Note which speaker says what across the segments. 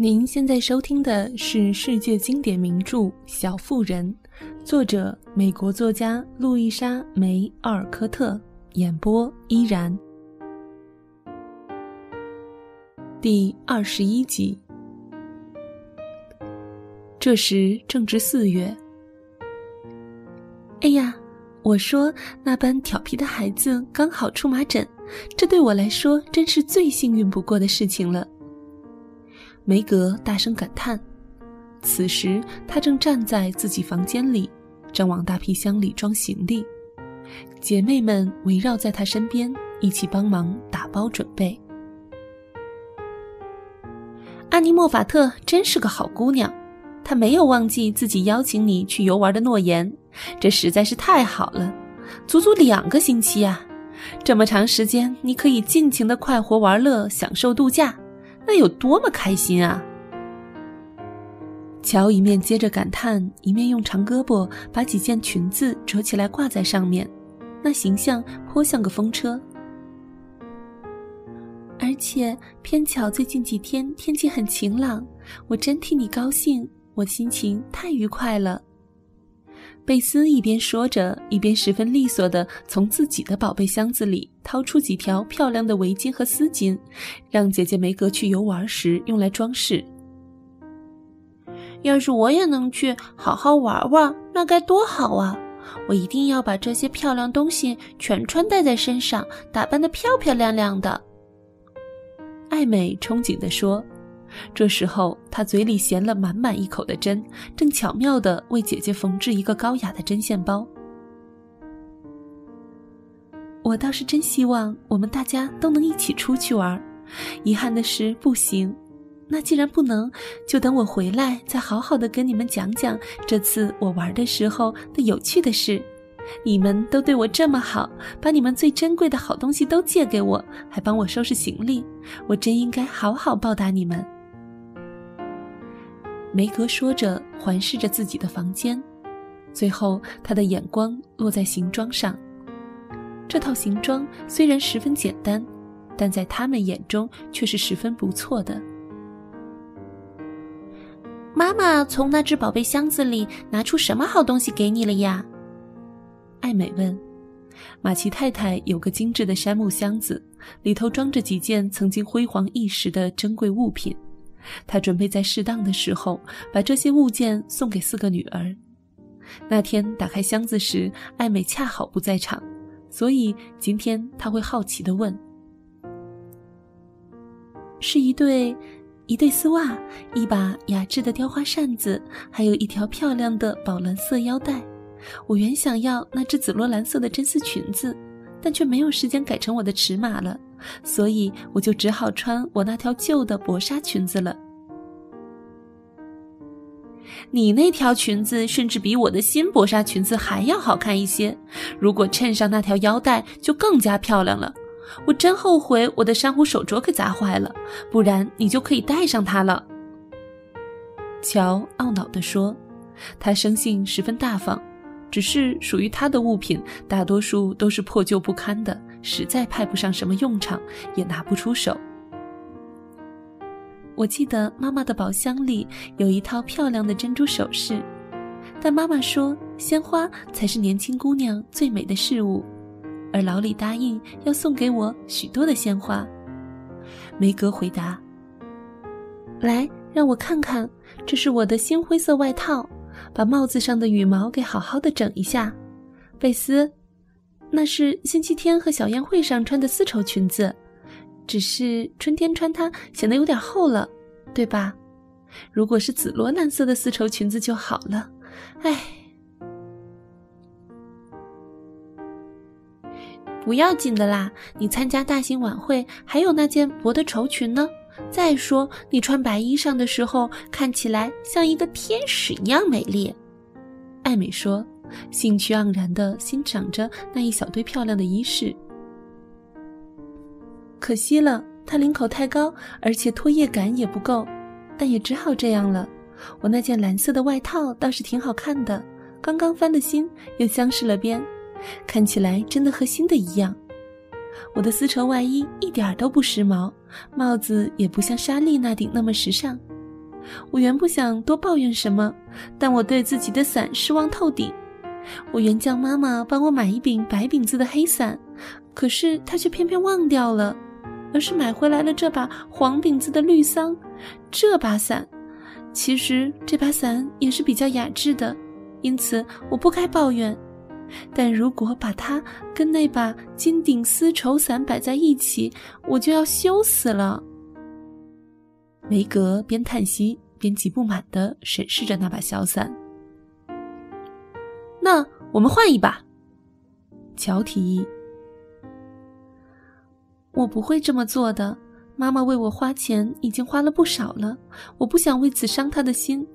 Speaker 1: 您现在收听的是世界经典名著《小妇人》，作者美国作家路易莎·梅·奥尔科特，演播依然。第二十一集。这时正值四月。哎呀，我说那般调皮的孩子刚好出麻疹，这对我来说真是最幸运不过的事情了。梅格大声感叹。此时，她正站在自己房间里，正往大皮箱里装行李。姐妹们围绕在她身边，一起帮忙打包准备。安妮·莫法特真是个好姑娘，她没有忘记自己邀请你去游玩的诺言，这实在是太好了。足足两个星期啊，这么长时间，你可以尽情的快活玩乐，享受度假。那有多么开心啊！乔一面接着感叹，一面用长胳膊把几件裙子折起来挂在上面，那形象颇像个风车。而且偏巧最近几天天气很晴朗，我真替你高兴，我心情太愉快了。贝斯一边说着，一边十分利索地从自己的宝贝箱子里掏出几条漂亮的围巾和丝巾，让姐姐梅格去游玩时用来装饰。
Speaker 2: 要是我也能去好好玩玩，那该多好啊！我一定要把这些漂亮东西全穿戴在身上，打扮得漂漂亮亮的。
Speaker 1: 艾美憧憬地说。这时候，他嘴里衔了满满一口的针，正巧妙地为姐姐缝制一个高雅的针线包。我倒是真希望我们大家都能一起出去玩，遗憾的是不行。那既然不能，就等我回来再好好的跟你们讲讲这次我玩的时候的有趣的事。你们都对我这么好，把你们最珍贵的好东西都借给我，还帮我收拾行李，我真应该好好报答你们。梅格说着，环视着自己的房间，最后他的眼光落在行装上。这套行装虽然十分简单，但在他们眼中却是十分不错的。
Speaker 2: 妈妈从那只宝贝箱子里拿出什么好东西给你了呀？
Speaker 1: 艾美问。马奇太太有个精致的杉木箱子，里头装着几件曾经辉煌一时的珍贵物品。他准备在适当的时候把这些物件送给四个女儿。那天打开箱子时，艾美恰好不在场，所以今天他会好奇地问：“是一对，一对丝袜，一把雅致的雕花扇子，还有一条漂亮的宝蓝色腰带。我原想要那只紫罗兰色的真丝裙子，但却没有时间改成我的尺码了。”所以我就只好穿我那条旧的薄纱裙子了。
Speaker 2: 你那条裙子甚至比我的新薄纱裙子还要好看一些，如果衬上那条腰带，就更加漂亮了。我真后悔我的珊瑚手镯给砸坏了，不然你就可以戴上它了。
Speaker 1: 乔懊恼地说，他生性十分大方，只是属于他的物品大多数都是破旧不堪的。实在派不上什么用场，也拿不出手。我记得妈妈的宝箱里有一套漂亮的珍珠首饰，但妈妈说鲜花才是年轻姑娘最美的事物，而老李答应要送给我许多的鲜花。梅格回答：“来，让我看看，这是我的新灰色外套，把帽子上的羽毛给好好的整一下。”贝斯。那是星期天和小宴会上穿的丝绸裙子，只是春天穿它显得有点厚了，对吧？如果是紫罗兰色的丝绸裙子就好了。哎，
Speaker 2: 不要紧的啦，你参加大型晚会还有那件薄的绸裙呢。再说，你穿白衣裳的时候看起来像一个天使一样美丽。
Speaker 1: 艾美说。兴趣盎然地欣赏着那一小堆漂亮的衣饰。可惜了，它领口太高，而且拖曳感也不够，但也只好这样了。我那件蓝色的外套倒是挺好看的，刚刚翻了新，又镶饰了边，看起来真的和新的一样。我的丝绸外衣一点都不时髦，帽子也不像莎莉那顶那么时尚，我原不想多抱怨什么，但我对自己的伞失望透顶。我原叫妈妈帮我买一柄白饼子的黑伞，可是她却偏偏忘掉了，而是买回来了这把黄饼子的绿桑。这把伞，其实这把伞也是比较雅致的，因此我不该抱怨。但如果把它跟那把金顶丝绸伞摆在一起，我就要羞死了。梅格边叹息边极不满地审视着那把小伞。
Speaker 2: 那我们换一把。
Speaker 1: 乔提议。我不会这么做的。妈妈为我花钱已经花了不少了，我不想为此伤她的心。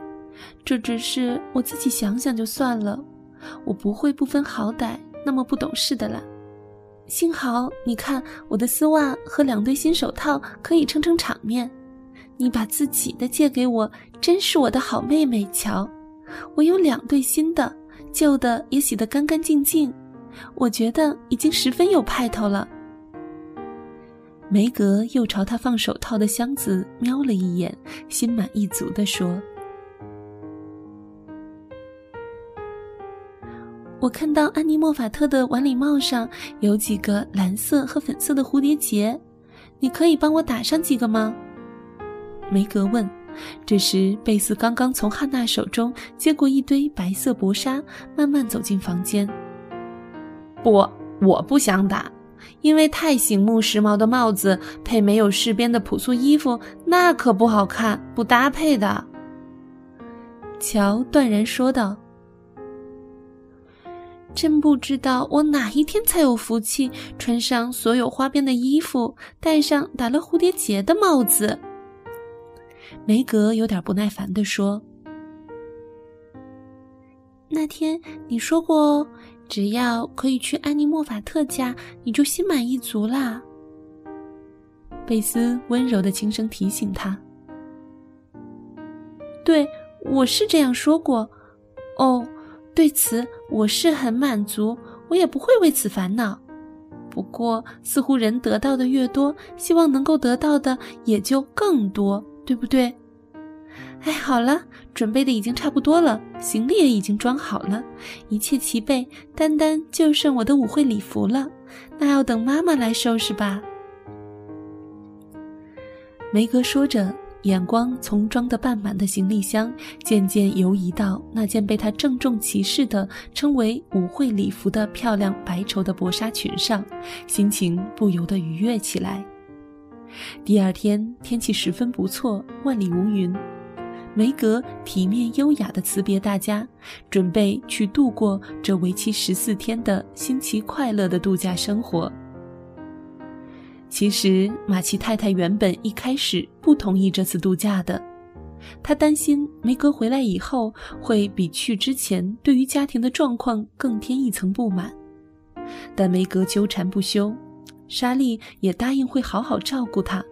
Speaker 1: 这只是我自己想想就算了。我不会不分好歹，那么不懂事的啦。幸好你看，我的丝袜和两对新手套可以撑撑场面。你把自己的借给我，真是我的好妹妹。乔，我有两对新的。旧的也洗得干干净净，我觉得已经十分有派头了。梅格又朝他放手套的箱子瞄了一眼，心满意足地说：“我看到安妮莫法特的晚礼帽上有几个蓝色和粉色的蝴蝶结，你可以帮我打上几个吗？”梅格问。这时，贝斯刚刚从汉娜手中接过一堆白色薄纱，慢慢走进房间。
Speaker 2: 不，我不想打，因为太醒目时髦的帽子配没有饰边的朴素衣服，那可不好看，不搭配的。
Speaker 1: 乔断然说道：“真不知道我哪一天才有福气穿上所有花边的衣服，戴上打了蝴蝶结的帽子。”梅格有点不耐烦地说：“那天你说过哦，只要可以去安妮莫法特家，你就心满意足啦。”贝斯温柔的轻声提醒他：“对，我是这样说过。哦，对此我是很满足，我也不会为此烦恼。不过，似乎人得到的越多，希望能够得到的也就更多。”对不对？哎，好了，准备的已经差不多了，行李也已经装好了，一切齐备，单单就剩我的舞会礼服了。那要等妈妈来收拾吧。梅格说着，眼光从装得半满的行李箱渐渐游移到那件被她郑重其事地称为舞会礼服的漂亮白绸的薄纱裙上，心情不由得愉悦起来。第二天天气十分不错，万里无云。梅格体面优雅地辞别大家，准备去度过这为期十四天的新奇快乐的度假生活。其实马奇太太原本一开始不同意这次度假的，她担心梅格回来以后会比去之前对于家庭的状况更添一层不满，但梅格纠缠不休。莎莉也答应会好好照顾他，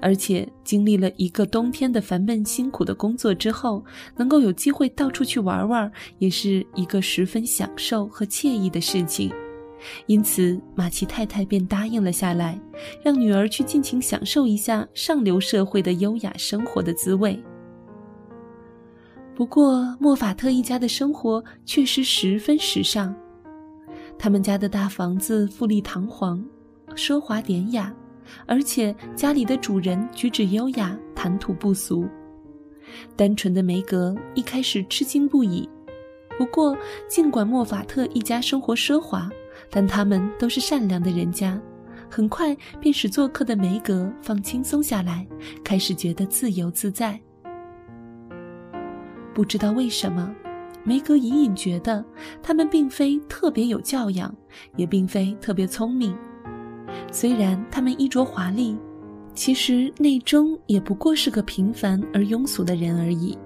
Speaker 1: 而且经历了一个冬天的烦闷辛苦的工作之后，能够有机会到处去玩玩，也是一个十分享受和惬意的事情。因此，马奇太太便答应了下来，让女儿去尽情享受一下上流社会的优雅生活的滋味。不过，莫法特一家的生活确实十分时尚，他们家的大房子富丽堂皇。奢华典雅，而且家里的主人举止优雅，谈吐不俗。单纯的梅格一开始吃惊不已，不过尽管莫法特一家生活奢华，但他们都是善良的人家，很快便使做客的梅格放轻松下来，开始觉得自由自在。不知道为什么，梅格隐隐觉得他们并非特别有教养，也并非特别聪明。虽然他们衣着华丽，其实内中也不过是个平凡而庸俗的人而已。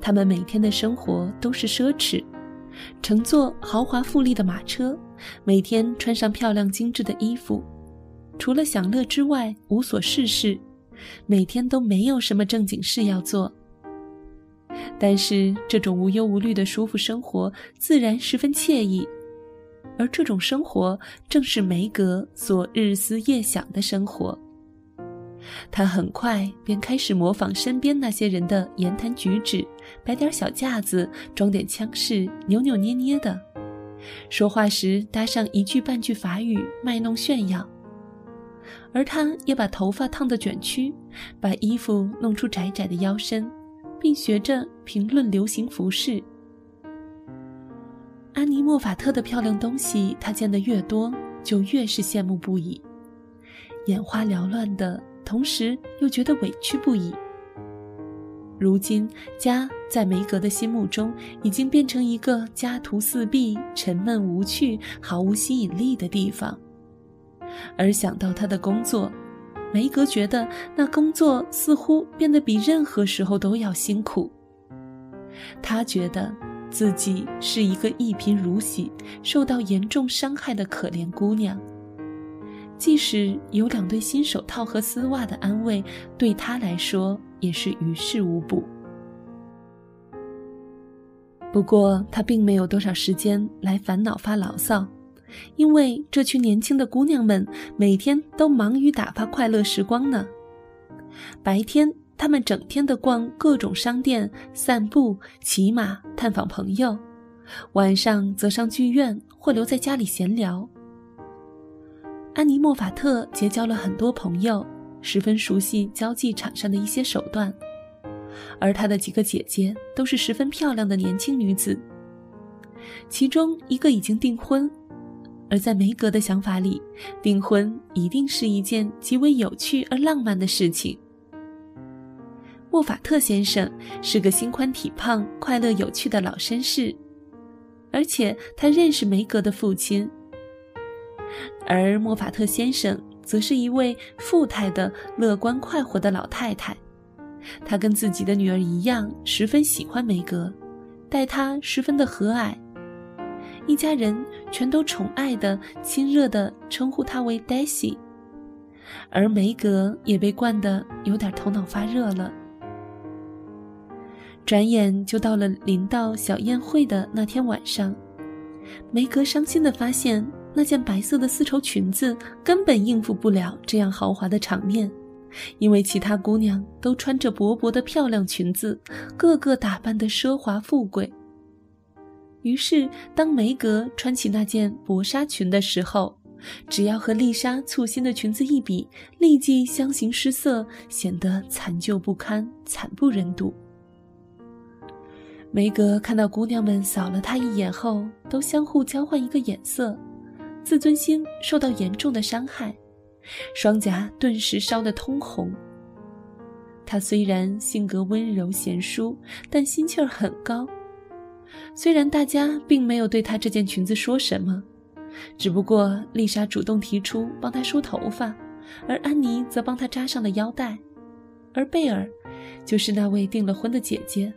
Speaker 1: 他们每天的生活都是奢侈，乘坐豪华富丽的马车，每天穿上漂亮精致的衣服，除了享乐之外无所事事，每天都没有什么正经事要做。但是这种无忧无虑的舒服生活，自然十分惬意。而这种生活正是梅格所日思夜想的生活。他很快便开始模仿身边那些人的言谈举止，摆点小架子，装点腔势，扭扭捏捏的。说话时搭上一句半句法语，卖弄炫耀。而他也把头发烫得卷曲，把衣服弄出窄窄的腰身，并学着评论流行服饰。安妮·莫法特的漂亮东西，他见得越多，就越是羡慕不已，眼花缭乱的。同时又觉得委屈不已。如今家在梅格的心目中已经变成一个家徒四壁、沉闷无趣、毫无吸引力的地方，而想到他的工作，梅格觉得那工作似乎变得比任何时候都要辛苦。他觉得自己是一个一贫如洗、受到严重伤害的可怜姑娘。即使有两对新手套和丝袜的安慰，对她来说也是于事无补。不过，她并没有多少时间来烦恼发牢骚，因为这群年轻的姑娘们每天都忙于打发快乐时光呢。白天，他们整天的逛各种商店、散步、骑马、探访朋友；晚上则上剧院或留在家里闲聊。安妮·莫法特结交了很多朋友，十分熟悉交际场上的一些手段，而她的几个姐姐都是十分漂亮的年轻女子，其中一个已经订婚，而在梅格的想法里，订婚一定是一件极为有趣而浪漫的事情。莫法特先生是个心宽体胖、快乐有趣的老绅士，而且他认识梅格的父亲。而莫法特先生则是一位富态的、乐观快活的老太太，她跟自己的女儿一样，十分喜欢梅格，待她十分的和蔼，一家人全都宠爱的、亲热的称呼她为黛西，而梅格也被惯得有点头脑发热了。转眼就到了临到小宴会的那天晚上，梅格伤心的发现。那件白色的丝绸裙子根本应付不了这样豪华的场面，因为其他姑娘都穿着薄薄的漂亮裙子，个个打扮得奢华富贵。于是，当梅格穿起那件薄纱裙的时候，只要和丽莎簇新的裙子一比，立即相形失色，显得残旧不堪、惨不忍睹。梅格看到姑娘们扫了她一眼后，都相互交换一个眼色。自尊心受到严重的伤害，双颊顿时烧得通红。他虽然性格温柔贤淑，但心气儿很高。虽然大家并没有对他这件裙子说什么，只不过丽莎主动提出帮他梳头发，而安妮则帮他扎上了腰带，而贝尔，就是那位订了婚的姐姐，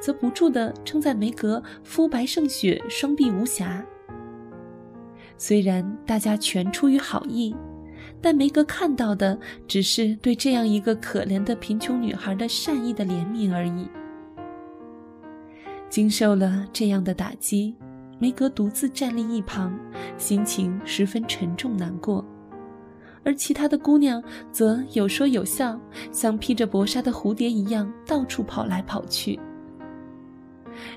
Speaker 1: 则不住地称赞梅格肤白胜雪，双臂无瑕。虽然大家全出于好意，但梅格看到的只是对这样一个可怜的贫穷女孩的善意的怜悯而已。经受了这样的打击，梅格独自站立一旁，心情十分沉重难过，而其他的姑娘则有说有笑，像披着薄纱的蝴蝶一样到处跑来跑去。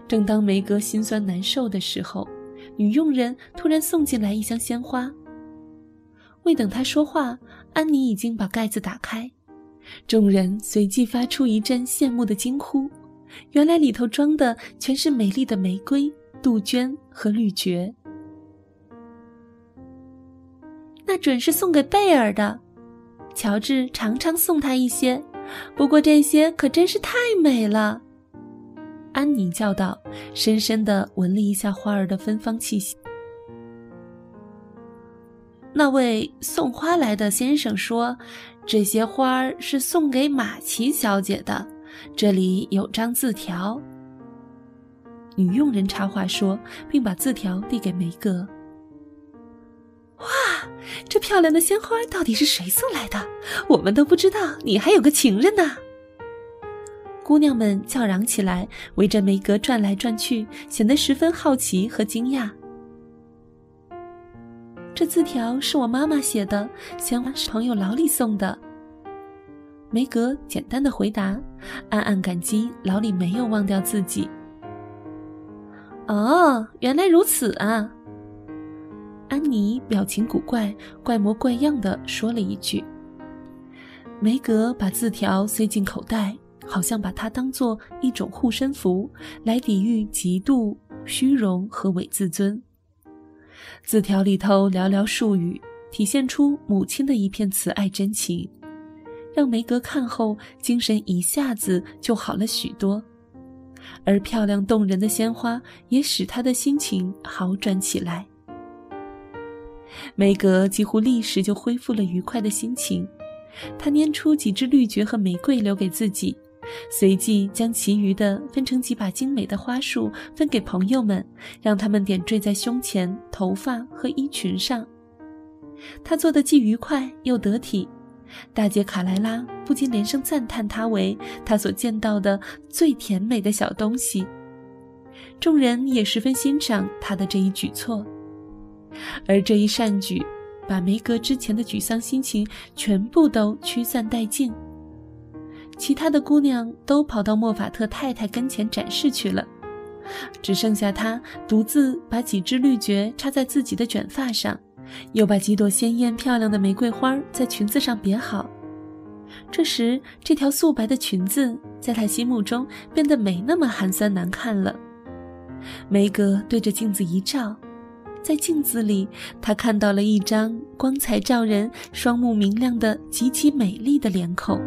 Speaker 1: 正当梅格心酸难受的时候，女佣人突然送进来一箱鲜花。未等她说话，安妮已经把盖子打开，众人随即发出一阵羡慕的惊呼。原来里头装的全是美丽的玫瑰、杜鹃和绿蕨。那准是送给贝尔的，乔治常常送他一些，不过这些可真是太美了。安妮叫道，深深地闻了一下花儿的芬芳气息。那位送花来的先生说：“这些花儿是送给马奇小姐的，这里有张字条。”女佣人插话说，并把字条递给梅格。“哇，这漂亮的鲜花到底是谁送来的？我们都不知道你还有个情人呢。”姑娘们叫嚷起来，围着梅格转来转去，显得十分好奇和惊讶。这字条是我妈妈写的，鲜花是朋友劳里送的。梅格简单的回答，暗暗感激老李没有忘掉自己。
Speaker 2: 哦，原来如此啊！
Speaker 1: 安妮表情古怪、怪模怪样的说了一句。梅格把字条塞进口袋，好像把它当做一种护身符，来抵御嫉妒、虚荣和伪自尊。字条里头寥寥数语，体现出母亲的一片慈爱真情。让梅格看后，精神一下子就好了许多，而漂亮动人的鲜花也使她的心情好转起来。梅格几乎立时就恢复了愉快的心情，她拈出几支绿蕨和玫瑰留给自己，随即将其余的分成几把精美的花束分给朋友们，让他们点缀在胸前、头发和衣裙上。他做的既愉快又得体。大姐卡莱拉不禁连声赞叹她为她所见到的最甜美的小东西。众人也十分欣赏她的这一举措，而这一善举，把梅格之前的沮丧心情全部都驱散殆尽。其他的姑娘都跑到莫法特太太跟前展示去了，只剩下她独自把几支绿蕨插在自己的卷发上。又把几朵鲜艳漂亮的玫瑰花在裙子上别好。这时，这条素白的裙子在他心目中变得没那么寒酸难看了。梅格对着镜子一照，在镜子里，她看到了一张光彩照人、双目明亮的极其美丽的脸孔。